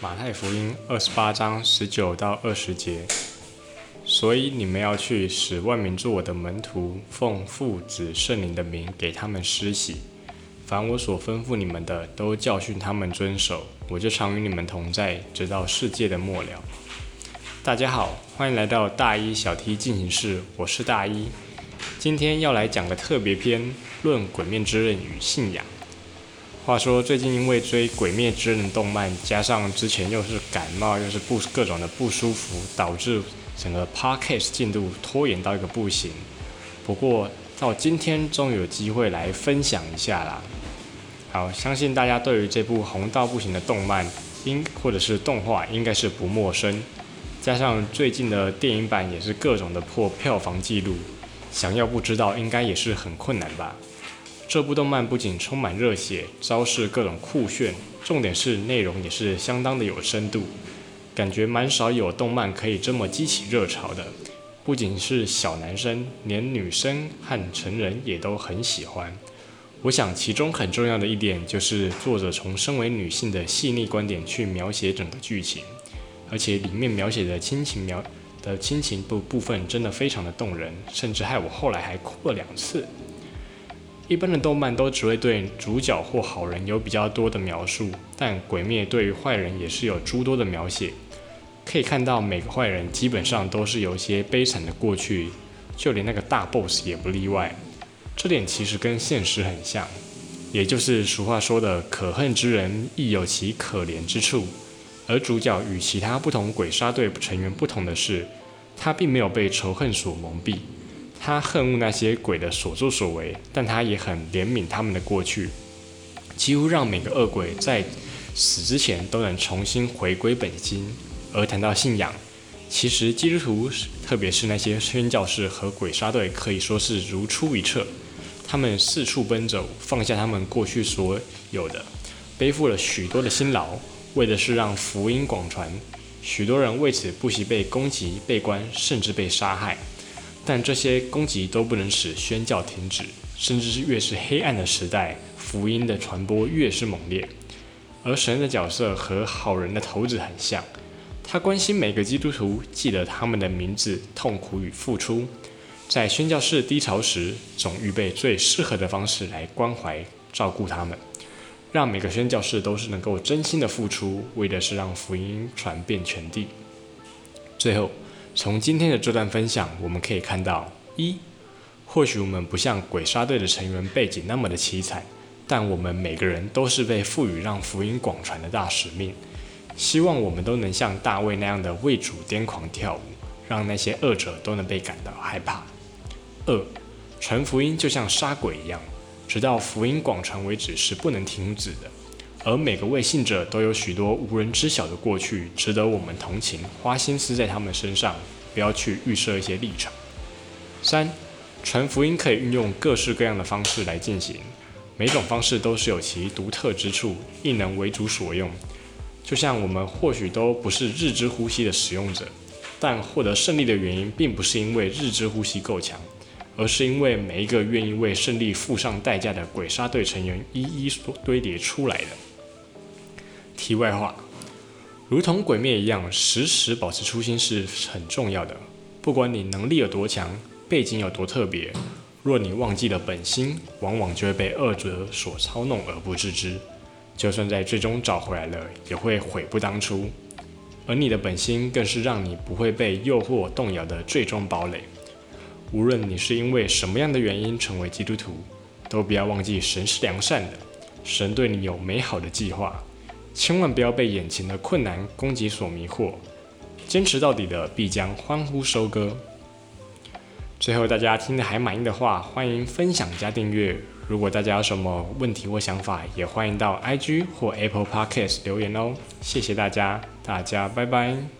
马太福音二十八章十九到二十节。所以你们要去，使万民做我的门徒，奉父子圣灵的名给他们施洗。凡我所吩咐你们的，都教训他们遵守。我就常与你们同在，直到世界的末了。大家好，欢迎来到大一小 T 进行式，我是大一。今天要来讲个特别篇，论《鬼面之刃》与信仰。话说最近因为追《鬼灭之刃》动漫，加上之前又是感冒，又是不各种的不舒服，导致。整个 podcast 进度拖延到一个不行，不过到今天终于有机会来分享一下啦。好，相信大家对于这部红到不行的动漫，应或者是动画应该是不陌生。加上最近的电影版也是各种的破票房记录，想要不知道应该也是很困难吧。这部动漫不仅充满热血，招式各种酷炫，重点是内容也是相当的有深度。感觉蛮少有动漫可以这么激起热潮的，不仅是小男生，连女生和成人也都很喜欢。我想其中很重要的一点就是作者从身为女性的细腻观点去描写整个剧情，而且里面描写的亲情描的亲情部部分真的非常的动人，甚至害我后来还哭了两次。一般的动漫都只会对主角或好人有比较多的描述，但鬼灭对于坏人也是有诸多的描写。可以看到，每个坏人基本上都是有一些悲惨的过去，就连那个大 boss 也不例外。这点其实跟现实很像，也就是俗话说的“可恨之人亦有其可怜之处”。而主角与其他不同鬼杀队成员不同的是，他并没有被仇恨所蒙蔽，他恨恶那些鬼的所作所为，但他也很怜悯他们的过去，几乎让每个恶鬼在死之前都能重新回归本心。而谈到信仰，其实基督徒，特别是那些宣教士和鬼杀队，可以说是如出一辙。他们四处奔走，放下他们过去所有的，背负了许多的辛劳，为的是让福音广传。许多人为此不惜被攻击、被关，甚至被杀害。但这些攻击都不能使宣教停止，甚至是越是黑暗的时代，福音的传播越是猛烈。而神的角色和好人的头子很像。他关心每个基督徒，记得他们的名字、痛苦与付出，在宣教士低潮时，总预备最适合的方式来关怀、照顾他们，让每个宣教士都是能够真心的付出，为的是让福音传遍全地。最后，从今天的这段分享，我们可以看到：一，或许我们不像鬼杀队的成员背景那么的凄惨，但我们每个人都是被赋予让福音广传的大使命。希望我们都能像大卫那样的为主癫狂跳舞，让那些恶者都能被感到害怕。二，传福音就像杀鬼一样，直到福音广传为止是不能停止的。而每个未信者都有许多无人知晓的过去，值得我们同情，花心思在他们身上，不要去预设一些立场。三，传福音可以运用各式各样的方式来进行，每种方式都是有其独特之处，亦能为主所用。就像我们或许都不是日之呼吸的使用者，但获得胜利的原因并不是因为日之呼吸够强，而是因为每一个愿意为胜利付上代价的鬼杀队成员一一堆叠出来的。题外话，如同鬼灭一样，时时保持初心是很重要的。不管你能力有多强，背景有多特别，若你忘记了本心，往往就会被恶者所操弄而不自知。就算在最终找回来了，也会悔不当初。而你的本心，更是让你不会被诱惑动摇的最终堡垒。无论你是因为什么样的原因成为基督徒，都不要忘记神是良善的，神对你有美好的计划。千万不要被眼前的困难攻击所迷惑，坚持到底的必将欢呼收割。最后，大家听得还满意的话，欢迎分享加订阅。如果大家有什么问题或想法，也欢迎到 IG 或 Apple Podcast 留言哦。谢谢大家，大家拜拜。